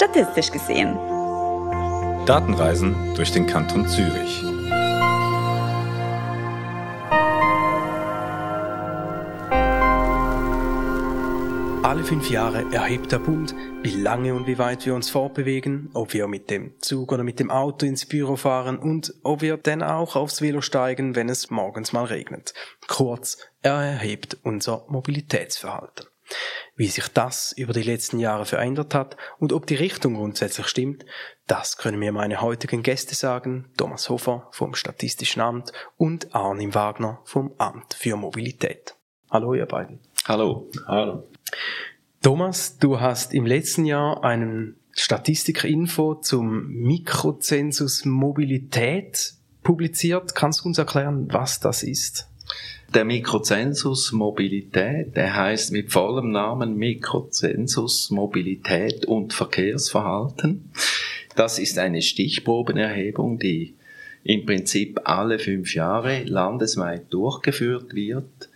statistisch gesehen. Datenreisen durch den Kanton Zürich. Alle fünf Jahre erhebt der Bund, wie lange und wie weit wir uns fortbewegen, ob wir mit dem Zug oder mit dem Auto ins Büro fahren und ob wir denn auch aufs Velo steigen, wenn es morgens mal regnet. Kurz, er erhebt unser Mobilitätsverhalten. Wie sich das über die letzten Jahre verändert hat und ob die Richtung grundsätzlich stimmt, das können mir meine heutigen Gäste sagen, Thomas Hofer vom Statistischen Amt und Arnim Wagner vom Amt für Mobilität. Hallo ihr beiden. Hallo. Hallo. Thomas, du hast im letzten Jahr einen Statistikinfo zum Mikrozensus Mobilität publiziert. Kannst du uns erklären, was das ist? Der Mikrozensus Mobilität, der heißt mit vollem Namen Mikrozensus Mobilität und Verkehrsverhalten. Das ist eine Stichprobenerhebung, die im Prinzip alle fünf Jahre landesweit durchgeführt wird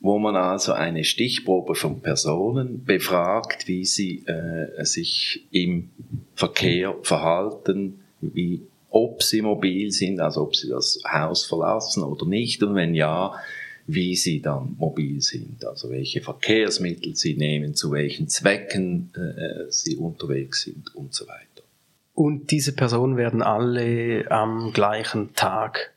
wo man also eine Stichprobe von Personen befragt, wie sie äh, sich im Verkehr verhalten, wie, ob sie mobil sind, also ob sie das Haus verlassen oder nicht und wenn ja, wie sie dann mobil sind, also welche Verkehrsmittel sie nehmen, zu welchen Zwecken äh, sie unterwegs sind und so weiter. Und diese Personen werden alle am gleichen Tag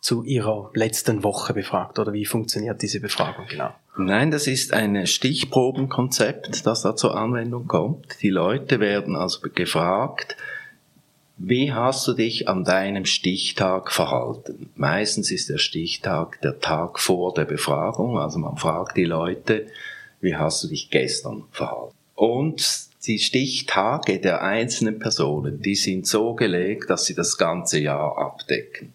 zu Ihrer letzten Woche befragt oder wie funktioniert diese Befragung genau? Nein, das ist ein Stichprobenkonzept, das da zur Anwendung kommt. Die Leute werden also gefragt, wie hast du dich an deinem Stichtag verhalten? Meistens ist der Stichtag der Tag vor der Befragung, also man fragt die Leute, wie hast du dich gestern verhalten? Und die Stichtage der einzelnen Personen, die sind so gelegt, dass sie das ganze Jahr abdecken.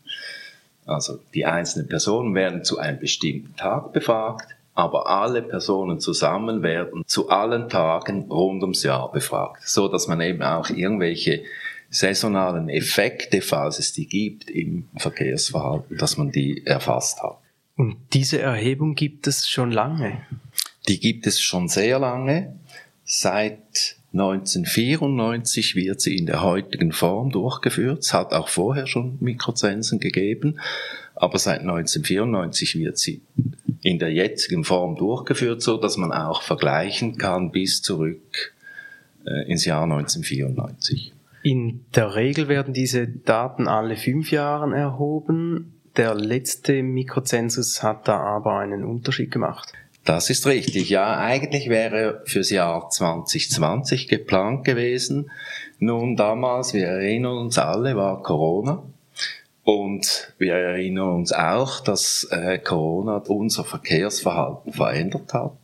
Also die einzelnen Personen werden zu einem bestimmten Tag befragt, aber alle Personen zusammen werden zu allen Tagen rund ums Jahr befragt, so dass man eben auch irgendwelche saisonalen Effekte, falls es die gibt im Verkehrsverhalten, dass man die erfasst hat. Und diese Erhebung gibt es schon lange? Die gibt es schon sehr lange. Seit 1994 wird sie in der heutigen Form durchgeführt. Es hat auch vorher schon Mikrozensen gegeben, aber seit 1994 wird sie in der jetzigen Form durchgeführt, so dass man auch vergleichen kann bis zurück äh, ins Jahr 1994. In der Regel werden diese Daten alle fünf Jahre erhoben. Der letzte Mikrozensus hat da aber einen Unterschied gemacht. Das ist richtig. Ja, eigentlich wäre fürs Jahr 2020 geplant gewesen. Nun, damals, wir erinnern uns alle, war Corona. Und wir erinnern uns auch, dass äh, Corona unser Verkehrsverhalten verändert hat.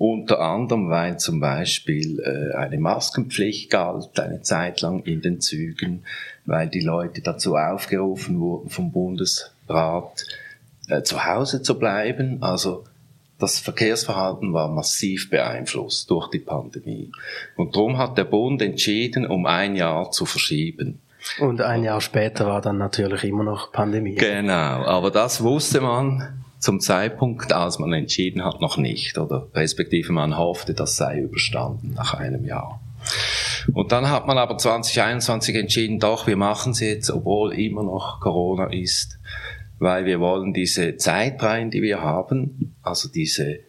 Unter anderem, weil zum Beispiel äh, eine Maskenpflicht galt, eine Zeit lang in den Zügen, weil die Leute dazu aufgerufen wurden vom Bundesrat, äh, zu Hause zu bleiben. Also das Verkehrsverhalten war massiv beeinflusst durch die Pandemie. Und darum hat der Bund entschieden, um ein Jahr zu verschieben. Und ein Jahr später war dann natürlich immer noch Pandemie. Genau, aber das wusste man zum Zeitpunkt, als man entschieden hat, noch nicht. Oder respektive man hoffte, das sei überstanden nach einem Jahr. Und dann hat man aber 2021 entschieden, doch, wir machen es jetzt, obwohl immer noch Corona ist weil wir wollen diese Zeitreihen, die wir haben, also diese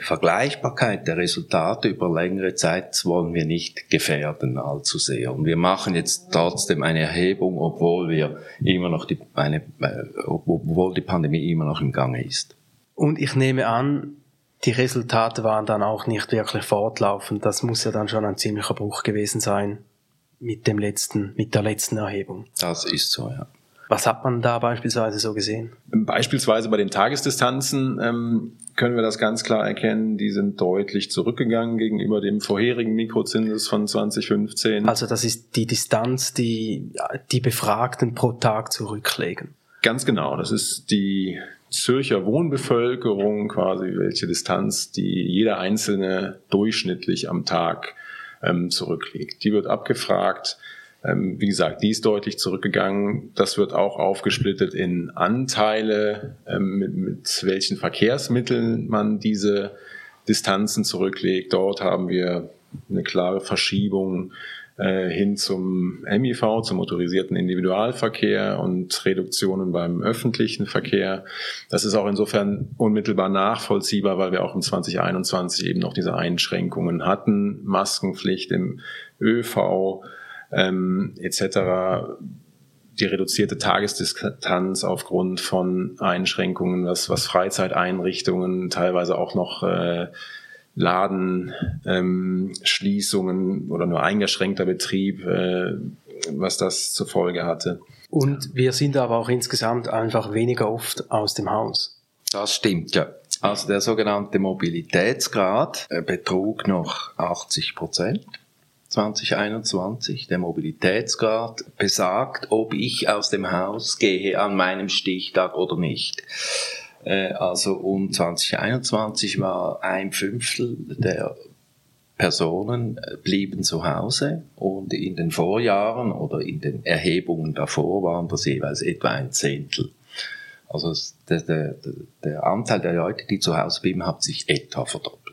Vergleichbarkeit der Resultate über längere Zeit wollen wir nicht gefährden allzu sehr. Und wir machen jetzt trotzdem eine Erhebung, obwohl wir immer noch die, eine, äh, obwohl die Pandemie immer noch im Gange ist. Und ich nehme an, die Resultate waren dann auch nicht wirklich fortlaufend. Das muss ja dann schon ein ziemlicher Bruch gewesen sein mit dem letzten, mit der letzten Erhebung. Das ist so, ja. Was hat man da beispielsweise so gesehen? Beispielsweise bei den Tagesdistanzen ähm, können wir das ganz klar erkennen, die sind deutlich zurückgegangen gegenüber dem vorherigen Mikrozinses von 2015. Also das ist die Distanz, die die Befragten pro Tag zurücklegen. Ganz genau, das ist die Zürcher Wohnbevölkerung quasi, welche Distanz die jeder Einzelne durchschnittlich am Tag ähm, zurücklegt. Die wird abgefragt ähm, wie gesagt, die ist deutlich zurückgegangen. Das wird auch aufgesplittet in Anteile, ähm, mit, mit welchen Verkehrsmitteln man diese Distanzen zurücklegt. Dort haben wir eine klare Verschiebung äh, hin zum MIV, zum motorisierten Individualverkehr und Reduktionen beim öffentlichen Verkehr. Das ist auch insofern unmittelbar nachvollziehbar, weil wir auch im 2021 eben noch diese Einschränkungen hatten, Maskenpflicht im ÖV ähm, etc die reduzierte Tagesdistanz aufgrund von Einschränkungen, was, was Freizeiteinrichtungen, teilweise auch noch äh, Ladenschließungen ähm, oder nur eingeschränkter Betrieb, äh, was das zur Folge hatte. Und wir sind aber auch insgesamt einfach weniger oft aus dem Haus. Das stimmt, ja. Also der sogenannte Mobilitätsgrad äh, betrug noch 80 Prozent. 2021. Der Mobilitätsgrad besagt, ob ich aus dem Haus gehe an meinem Stichtag oder nicht. Äh, also um 2021 war ein Fünftel der Personen äh, blieben zu Hause und in den Vorjahren oder in den Erhebungen davor waren das jeweils etwa ein Zehntel. Also der, der, der Anteil der Leute, die zu Hause blieben, hat sich etwa verdoppelt.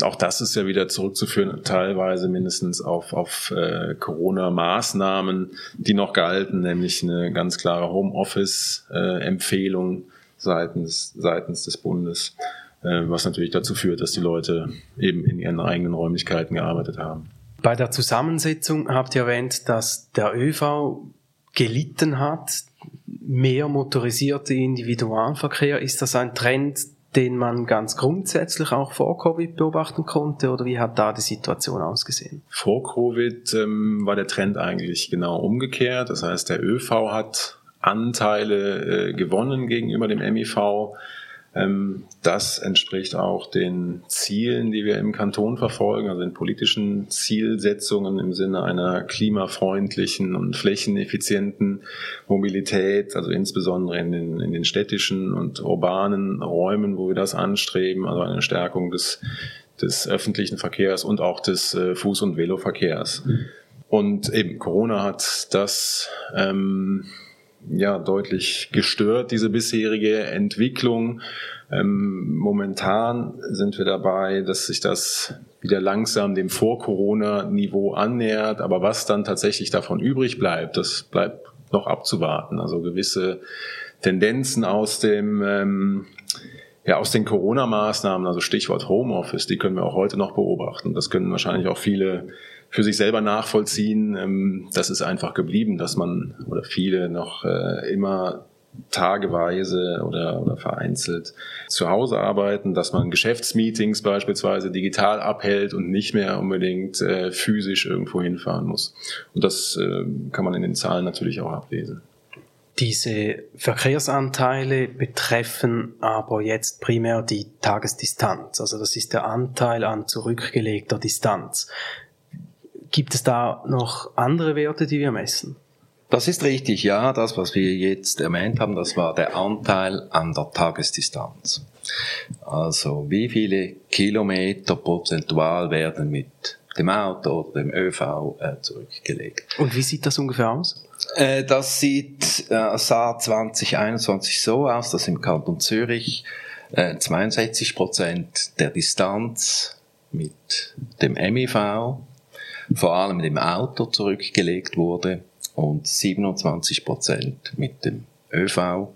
Auch das ist ja wieder zurückzuführen, teilweise mindestens auf, auf äh, Corona-Maßnahmen, die noch galten, nämlich eine ganz klare Homeoffice-Empfehlung seitens, seitens des Bundes, äh, was natürlich dazu führt, dass die Leute eben in ihren eigenen Räumlichkeiten gearbeitet haben. Bei der Zusammensetzung habt ihr erwähnt, dass der ÖV gelitten hat, mehr motorisierte Individualverkehr. Ist das ein Trend, den man ganz grundsätzlich auch vor Covid beobachten konnte oder wie hat da die Situation ausgesehen? Vor Covid ähm, war der Trend eigentlich genau umgekehrt. Das heißt, der ÖV hat Anteile äh, gewonnen gegenüber dem MIV. Ähm, das entspricht auch den Zielen, die wir im Kanton verfolgen, also den politischen Zielsetzungen im Sinne einer klimafreundlichen und flächeneffizienten Mobilität, also insbesondere in den, in den städtischen und urbanen Räumen, wo wir das anstreben, also eine Stärkung des, des öffentlichen Verkehrs und auch des äh, Fuß- und Veloverkehrs. Und eben Corona hat das ähm, ja deutlich gestört, diese bisherige Entwicklung. Ähm, momentan sind wir dabei, dass sich das wieder langsam dem Vor-Corona-Niveau annähert. Aber was dann tatsächlich davon übrig bleibt, das bleibt noch abzuwarten. Also gewisse Tendenzen aus dem ähm, ja, aus den Corona-Maßnahmen, also Stichwort Homeoffice, die können wir auch heute noch beobachten. Das können wahrscheinlich auch viele für sich selber nachvollziehen. Ähm, das ist einfach geblieben, dass man oder viele noch äh, immer tageweise oder, oder vereinzelt zu Hause arbeiten, dass man Geschäftsmeetings beispielsweise digital abhält und nicht mehr unbedingt äh, physisch irgendwo hinfahren muss. Und das äh, kann man in den Zahlen natürlich auch ablesen. Diese Verkehrsanteile betreffen aber jetzt primär die Tagesdistanz. Also das ist der Anteil an zurückgelegter Distanz. Gibt es da noch andere Werte, die wir messen? Das ist richtig, ja. Das, was wir jetzt erwähnt haben, das war der Anteil an der Tagesdistanz. Also wie viele Kilometer prozentual werden mit dem Auto oder dem ÖV äh, zurückgelegt. Und wie sieht das ungefähr aus? Äh, das sieht äh, sah 2021 so aus, dass im Kanton Zürich äh, 62 Prozent der Distanz mit dem MIV vor allem dem Auto zurückgelegt wurde und 27 Prozent mit dem ÖV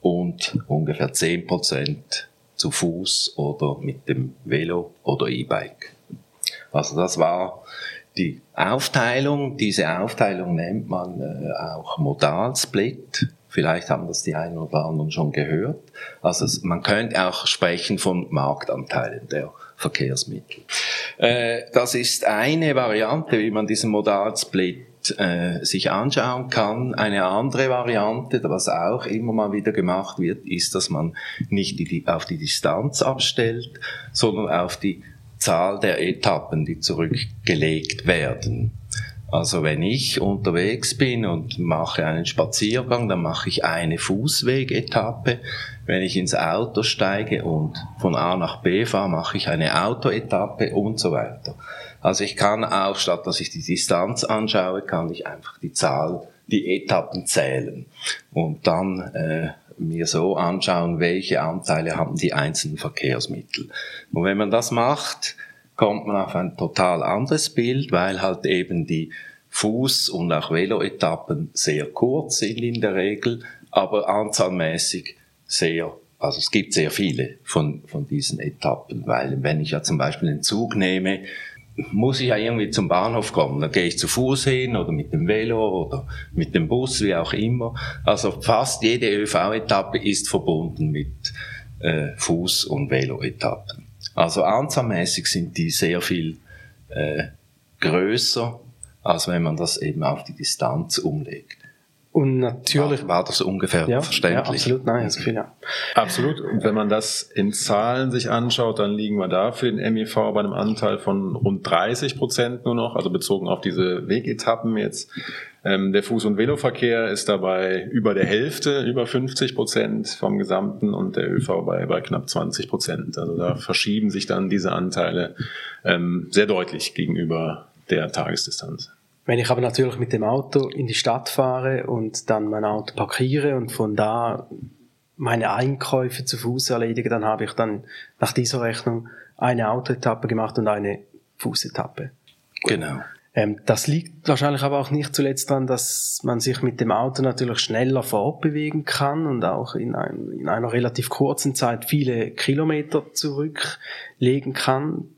und ungefähr 10 Prozent zu Fuß oder mit dem Velo oder E-Bike. Also das war die Aufteilung. Diese Aufteilung nennt man äh, auch Modalsplit. Vielleicht haben das die einen oder anderen schon gehört. Also man könnte auch sprechen von Marktanteilen der Verkehrsmittel. Äh, das ist eine Variante, wie man diesen Modalsplit äh, sich anschauen kann. Eine andere Variante, was auch immer mal wieder gemacht wird, ist, dass man nicht auf die Distanz abstellt, sondern auf die Zahl der Etappen, die zurückgelegt werden. Also wenn ich unterwegs bin und mache einen Spaziergang, dann mache ich eine Fußwegetappe. Wenn ich ins Auto steige und von A nach B fahre, mache ich eine Autoetappe und so weiter. Also ich kann auch, statt dass ich die Distanz anschaue, kann ich einfach die Zahl, die Etappen zählen und dann äh, mir so anschauen, welche Anteile haben die einzelnen Verkehrsmittel. Und wenn man das macht, kommt man auf ein total anderes Bild, weil halt eben die Fuß- und auch Velo-Etappen sehr kurz sind in der Regel, aber anzahlmäßig sehr, also es gibt sehr viele von, von diesen Etappen, weil wenn ich ja zum Beispiel den Zug nehme, muss ich ja irgendwie zum Bahnhof kommen. Dann gehe ich zu Fuß hin oder mit dem Velo oder mit dem Bus, wie auch immer. Also fast jede ÖV-Etappe ist verbunden mit äh, Fuß- und Velo-Etappen. Also anzahlmäßig sind die sehr viel äh, größer, als wenn man das eben auf die Distanz umlegt. Und natürlich. War, war das ungefähr ja, verständlich? Ja, absolut, nein, das Gefühl, ja. Absolut. Und wenn man das in Zahlen sich anschaut, dann liegen wir da für den MIV bei einem Anteil von rund 30 Prozent nur noch, also bezogen auf diese Wegetappen jetzt. Ähm, der Fuß- und Veloverkehr ist dabei über der Hälfte, über 50 Prozent vom Gesamten und der ÖV bei, bei knapp 20 Prozent. Also da verschieben sich dann diese Anteile ähm, sehr deutlich gegenüber der Tagesdistanz. Wenn ich aber natürlich mit dem Auto in die Stadt fahre und dann mein Auto parkiere und von da meine Einkäufe zu Fuß erledige, dann habe ich dann nach dieser Rechnung eine Autoetappe gemacht und eine Fußetappe. Genau. Ähm, das liegt wahrscheinlich aber auch nicht zuletzt daran, dass man sich mit dem Auto natürlich schneller fortbewegen kann und auch in, ein, in einer relativ kurzen Zeit viele Kilometer zurücklegen kann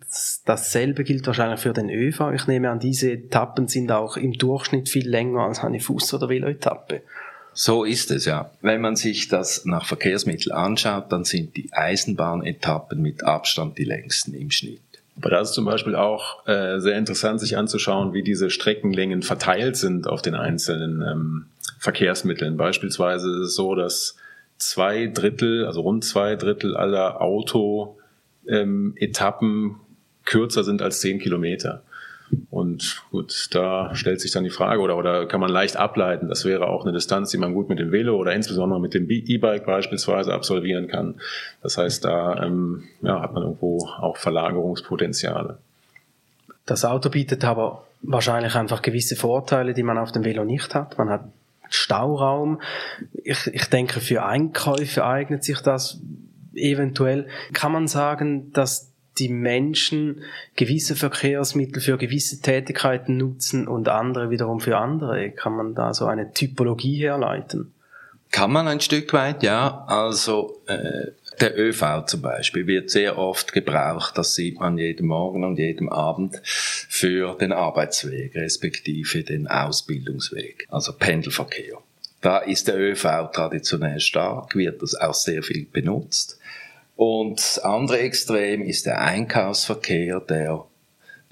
dasselbe gilt wahrscheinlich für den ÖV. Ich nehme an, diese Etappen sind auch im Durchschnitt viel länger als eine Fuß- oder Veloetappe. So ist es ja. Wenn man sich das nach Verkehrsmitteln anschaut, dann sind die Eisenbahnetappen mit Abstand die längsten im Schnitt. Aber da ist zum Beispiel auch äh, sehr interessant, sich anzuschauen, wie diese Streckenlängen verteilt sind auf den einzelnen ähm, Verkehrsmitteln. Beispielsweise ist es so, dass zwei Drittel, also rund zwei Drittel aller Auto-Etappen ähm, kürzer sind als zehn Kilometer. Und gut, da stellt sich dann die Frage, oder, oder kann man leicht ableiten, das wäre auch eine Distanz, die man gut mit dem Velo oder insbesondere mit dem E-Bike beispielsweise absolvieren kann. Das heißt, da ähm, ja, hat man irgendwo auch Verlagerungspotenziale. Das Auto bietet aber wahrscheinlich einfach gewisse Vorteile, die man auf dem Velo nicht hat. Man hat Stauraum. Ich, ich denke, für Einkäufe eignet sich das eventuell. Kann man sagen, dass die Menschen gewisse Verkehrsmittel für gewisse Tätigkeiten nutzen und andere wiederum für andere? Kann man da so eine Typologie herleiten? Kann man ein Stück weit, ja. Also äh, der ÖV zum Beispiel wird sehr oft gebraucht, das sieht man jeden Morgen und jeden Abend, für den Arbeitsweg, respektive den Ausbildungsweg, also Pendelverkehr. Da ist der ÖV traditionell stark, wird das auch sehr viel benutzt. Und das andere Extrem ist der Einkaufsverkehr, der,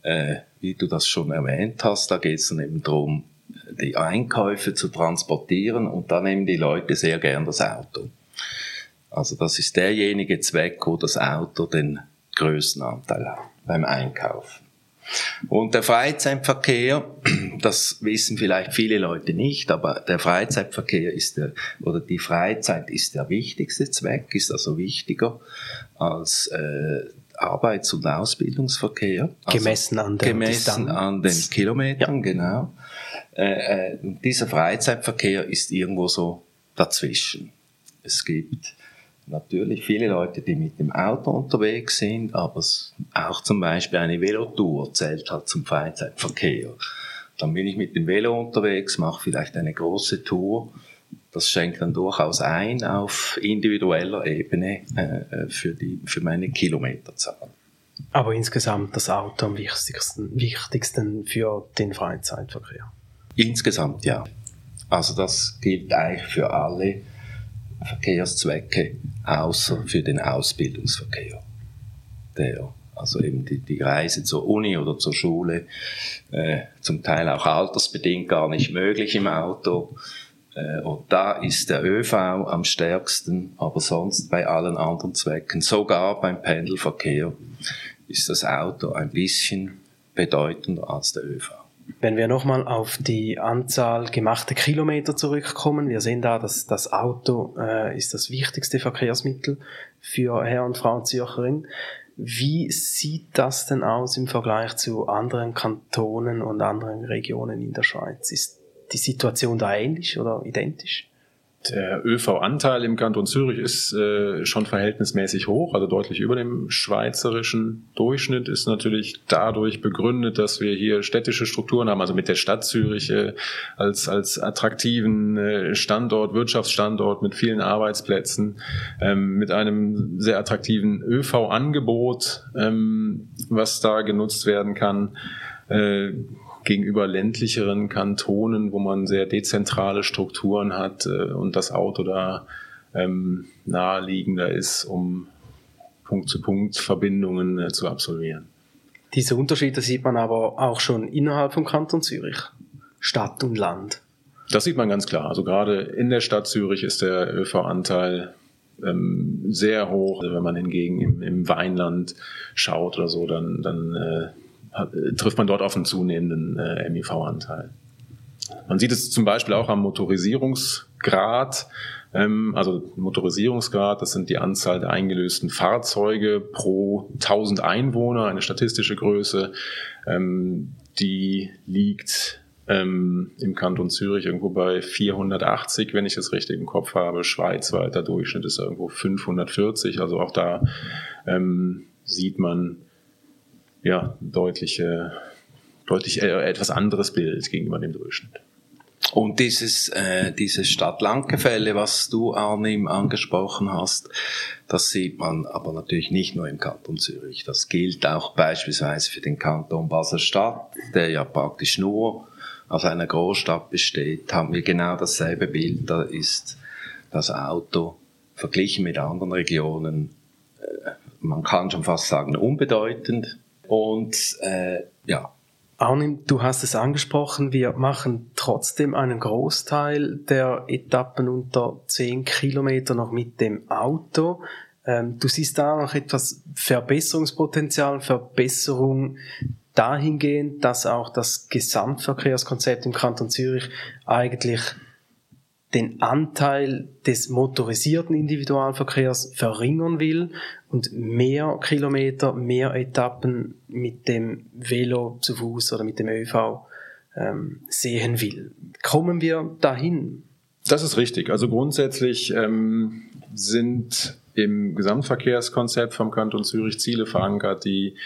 äh, wie du das schon erwähnt hast, da geht es dann eben darum, die Einkäufe zu transportieren und da nehmen die Leute sehr gern das Auto. Also das ist derjenige Zweck, wo das Auto den größten Anteil hat beim Einkaufen. Und der Freizeitverkehr, das wissen vielleicht viele Leute nicht, aber der Freizeitverkehr ist der, oder die Freizeit ist der wichtigste Zweck, ist also wichtiger als äh, Arbeits- und Ausbildungsverkehr. Also gemessen an, der gemessen Distanz. an den Kilometern, ja. genau. Äh, äh, dieser Freizeitverkehr ist irgendwo so dazwischen. Es gibt natürlich viele Leute, die mit dem Auto unterwegs sind, aber auch zum Beispiel eine Velotour zählt halt zum Freizeitverkehr. Dann bin ich mit dem Velo unterwegs, mache vielleicht eine große Tour. Das schenkt dann durchaus ein auf individueller Ebene äh, für, die, für meine Kilometerzahl. Aber insgesamt das Auto am wichtigsten, wichtigsten für den Freizeitverkehr? Insgesamt ja. Also das gilt eigentlich für alle Verkehrszwecke außer für den Ausbildungsverkehr. Der, also eben die, die Reise zur Uni oder zur Schule, äh, zum Teil auch altersbedingt gar nicht möglich im Auto. Äh, und da ist der ÖV am stärksten, aber sonst bei allen anderen Zwecken, sogar beim Pendelverkehr, ist das Auto ein bisschen bedeutender als der ÖV. Wenn wir nochmal auf die Anzahl gemachter Kilometer zurückkommen, wir sehen da, dass das Auto äh, ist das wichtigste Verkehrsmittel für Herr und Frau Zürcherin. Wie sieht das denn aus im Vergleich zu anderen Kantonen und anderen Regionen in der Schweiz? Ist die Situation da ähnlich oder identisch? Der ÖV-Anteil im Kanton Zürich ist äh, schon verhältnismäßig hoch, also deutlich über dem schweizerischen Durchschnitt, ist natürlich dadurch begründet, dass wir hier städtische Strukturen haben, also mit der Stadt Zürich äh, als, als attraktiven äh, Standort, Wirtschaftsstandort mit vielen Arbeitsplätzen, ähm, mit einem sehr attraktiven ÖV-Angebot, ähm, was da genutzt werden kann. Gegenüber ländlicheren Kantonen, wo man sehr dezentrale Strukturen hat äh, und das Auto da ähm, naheliegender ist, um Punkt-zu-Punkt-Verbindungen äh, zu absolvieren. Diese Unterschiede sieht man aber auch schon innerhalb vom Kanton Zürich, Stadt und Land. Das sieht man ganz klar. Also gerade in der Stadt Zürich ist der ÖV-Anteil ähm, sehr hoch. Also wenn man hingegen im, im Weinland schaut oder so, dann, dann äh, trifft man dort auf einen zunehmenden äh, MIV-Anteil. Man sieht es zum Beispiel auch am Motorisierungsgrad. Ähm, also Motorisierungsgrad, das sind die Anzahl der eingelösten Fahrzeuge pro 1000 Einwohner, eine statistische Größe. Ähm, die liegt ähm, im Kanton Zürich irgendwo bei 480, wenn ich das richtig im Kopf habe. Schweizweiter Durchschnitt ist irgendwo 540. Also auch da ähm, sieht man ja, deutliche, deutlich äh, etwas anderes Bild gegenüber dem Durchschnitt. Und dieses, äh, dieses Stadt-Land-Gefälle, was du, Arnim, angesprochen hast, das sieht man aber natürlich nicht nur im Kanton Zürich. Das gilt auch beispielsweise für den Kanton Basel-Stadt, der ja praktisch nur aus einer Großstadt besteht, haben wir genau dasselbe Bild. Da ist das Auto verglichen mit anderen Regionen, äh, man kann schon fast sagen, unbedeutend. Und äh, ja. Arnim, du hast es angesprochen, wir machen trotzdem einen Großteil der Etappen unter 10 Kilometer noch mit dem Auto. Ähm, du siehst da noch etwas Verbesserungspotenzial, Verbesserung dahingehend, dass auch das Gesamtverkehrskonzept im Kanton Zürich eigentlich den Anteil des motorisierten Individualverkehrs verringern will und mehr Kilometer, mehr Etappen mit dem Velo zu Fuß oder mit dem ÖV ähm, sehen will. Kommen wir dahin? Das ist richtig. Also grundsätzlich ähm, sind im Gesamtverkehrskonzept vom Kanton Zürich Ziele verankert, die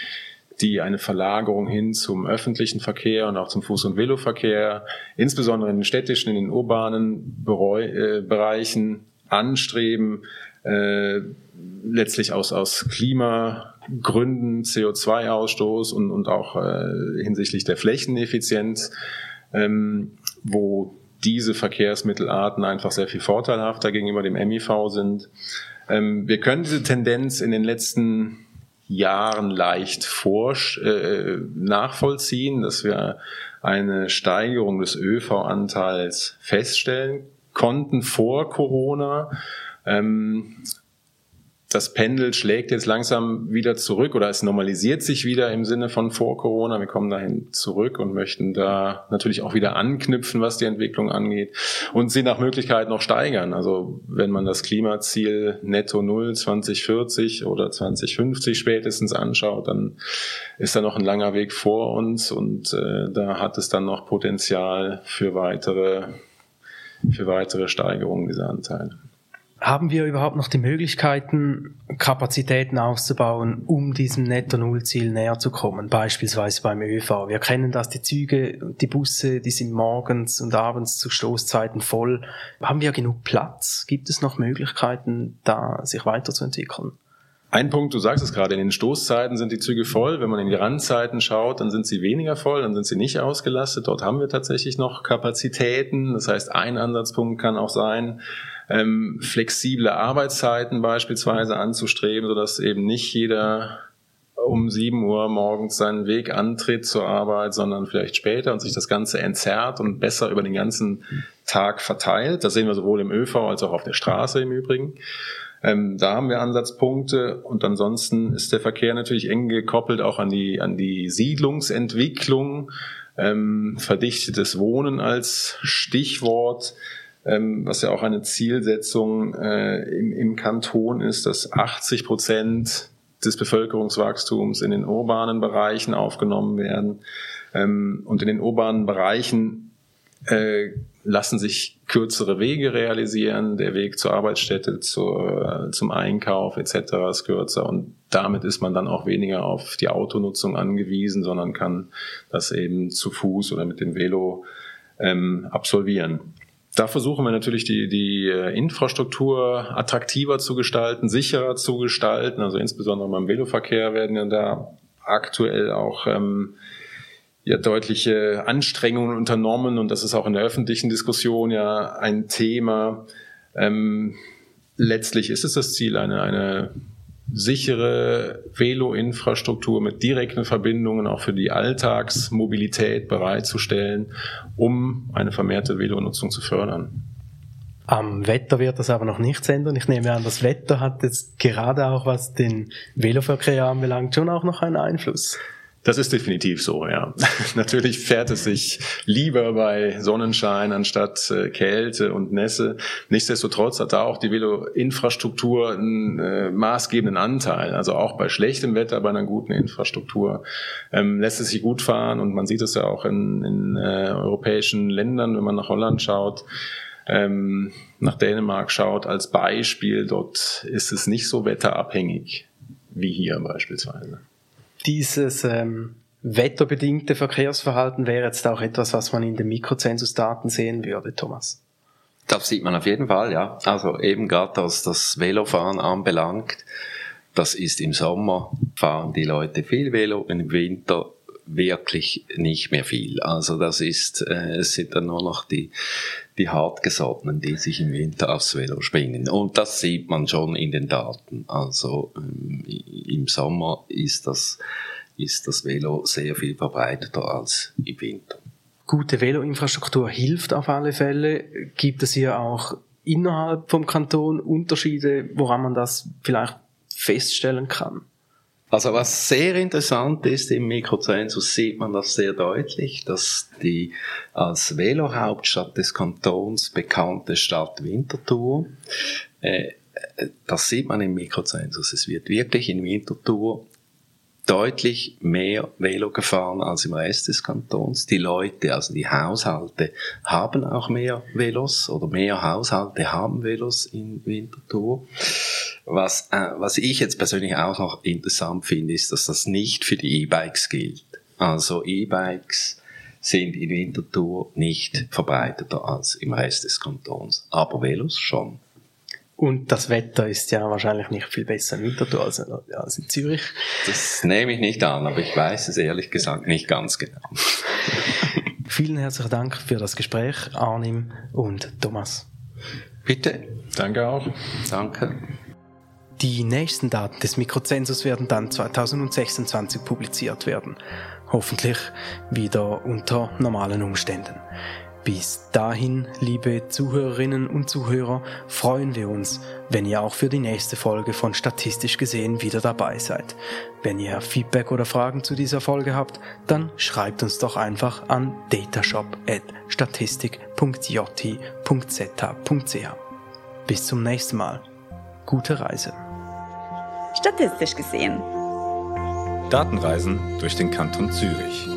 die eine Verlagerung hin zum öffentlichen Verkehr und auch zum Fuß- und Veloverkehr, insbesondere in den städtischen, in den urbanen äh, Bereichen anstreben, äh, letztlich aus, aus Klimagründen, CO2-Ausstoß und, und auch äh, hinsichtlich der Flächeneffizienz, ähm, wo diese Verkehrsmittelarten einfach sehr viel vorteilhafter gegenüber dem MIV sind. Ähm, wir können diese Tendenz in den letzten Jahren leicht vor, äh, nachvollziehen, dass wir eine Steigerung des ÖV-Anteils feststellen konnten vor Corona. Ähm, das Pendel schlägt jetzt langsam wieder zurück oder es normalisiert sich wieder im Sinne von vor Corona. Wir kommen dahin zurück und möchten da natürlich auch wieder anknüpfen, was die Entwicklung angeht und sie nach Möglichkeit noch steigern. Also wenn man das Klimaziel Netto Null 2040 oder 2050 spätestens anschaut, dann ist da noch ein langer Weg vor uns und äh, da hat es dann noch Potenzial für weitere, für weitere Steigerungen dieser Anteile haben wir überhaupt noch die Möglichkeiten, Kapazitäten auszubauen, um diesem Netto-Null-Ziel näher zu kommen, beispielsweise beim ÖV? Wir kennen das, die Züge, die Busse, die sind morgens und abends zu Stoßzeiten voll. Haben wir genug Platz? Gibt es noch Möglichkeiten, da sich weiterzuentwickeln? Ein Punkt, du sagst es gerade, in den Stoßzeiten sind die Züge voll. Wenn man in die Randzeiten schaut, dann sind sie weniger voll, dann sind sie nicht ausgelastet. Dort haben wir tatsächlich noch Kapazitäten. Das heißt, ein Ansatzpunkt kann auch sein, ähm, flexible Arbeitszeiten beispielsweise anzustreben, sodass eben nicht jeder um sieben Uhr morgens seinen Weg antritt zur Arbeit, sondern vielleicht später und sich das Ganze entzerrt und besser über den ganzen Tag verteilt. Das sehen wir sowohl im ÖV als auch auf der Straße im Übrigen. Ähm, da haben wir Ansatzpunkte und ansonsten ist der Verkehr natürlich eng gekoppelt auch an die, an die Siedlungsentwicklung, ähm, verdichtetes Wohnen als Stichwort ähm, was ja auch eine Zielsetzung äh, im, im Kanton ist, dass 80 Prozent des Bevölkerungswachstums in den urbanen Bereichen aufgenommen werden. Ähm, und in den urbanen Bereichen äh, lassen sich kürzere Wege realisieren, der Weg zur Arbeitsstätte, zur, zum Einkauf etc. ist kürzer und damit ist man dann auch weniger auf die Autonutzung angewiesen, sondern kann das eben zu Fuß oder mit dem Velo ähm, absolvieren. Da versuchen wir natürlich die, die äh, Infrastruktur attraktiver zu gestalten, sicherer zu gestalten. Also insbesondere beim Veloverkehr werden ja da aktuell auch ähm, ja deutliche Anstrengungen unternommen und das ist auch in der öffentlichen Diskussion ja ein Thema. Ähm, letztlich ist es das Ziel, eine, eine sichere Velo-Infrastruktur mit direkten Verbindungen auch für die Alltagsmobilität bereitzustellen, um eine vermehrte Velonutzung zu fördern. Am Wetter wird das aber noch nichts ändern. Ich nehme an, das Wetter hat jetzt gerade auch, was den Veloverkehr anbelangt, schon auch noch einen Einfluss. Das ist definitiv so, ja. Natürlich fährt es sich lieber bei Sonnenschein anstatt äh, Kälte und Nässe. Nichtsdestotrotz hat da auch die Velo-Infrastruktur einen äh, maßgebenden Anteil. Also auch bei schlechtem Wetter, bei einer guten Infrastruktur ähm, lässt es sich gut fahren und man sieht es ja auch in, in äh, europäischen Ländern, wenn man nach Holland schaut. Ähm, nach Dänemark schaut als Beispiel, dort ist es nicht so wetterabhängig wie hier beispielsweise dieses ähm, wetterbedingte Verkehrsverhalten wäre jetzt auch etwas, was man in den Mikrozensusdaten sehen würde, Thomas. Das sieht man auf jeden Fall, ja. Also eben gerade was das Velofahren anbelangt, das ist im Sommer fahren die Leute viel Velo, im Winter wirklich nicht mehr viel. Also das ist, äh, es sind dann nur noch die, die Hartgesottenen, die sich im Winter aufs Velo schwingen. Und das sieht man schon in den Daten. Also ähm, im Sommer ist das, ist das Velo sehr viel verbreiteter als im Winter. Gute Veloinfrastruktur hilft auf alle Fälle. Gibt es hier auch innerhalb vom Kanton Unterschiede, woran man das vielleicht feststellen kann? Also was sehr interessant ist im Mikrozensus, sieht man das sehr deutlich, dass die als Velohauptstadt des Kantons bekannte Stadt Winterthur, äh, das sieht man im Mikrozensus. Es wird wirklich in Winterthur deutlich mehr Velo gefahren als im Rest des Kantons. Die Leute, also die Haushalte, haben auch mehr Velos oder mehr Haushalte haben Velos in Winterthur. Was, äh, was ich jetzt persönlich auch noch interessant finde, ist, dass das nicht für die E-Bikes gilt. Also E-Bikes sind in Winterthur nicht verbreiteter als im Rest des Kantons, aber Velos schon. Und das Wetter ist ja wahrscheinlich nicht viel besser in Winterthur als, als in Zürich. Das nehme ich nicht an, aber ich weiß es ehrlich gesagt nicht ganz genau. Vielen herzlichen Dank für das Gespräch, Arnim und Thomas. Bitte. Danke auch. Danke. Die nächsten Daten des Mikrozensus werden dann 2026 publiziert werden. Hoffentlich wieder unter normalen Umständen. Bis dahin, liebe Zuhörerinnen und Zuhörer, freuen wir uns, wenn ihr auch für die nächste Folge von Statistisch gesehen wieder dabei seid. Wenn ihr Feedback oder Fragen zu dieser Folge habt, dann schreibt uns doch einfach an datashop.statistik.jt.z.ch. Bis zum nächsten Mal. Gute Reise. Statistisch gesehen. Datenreisen durch den Kanton Zürich.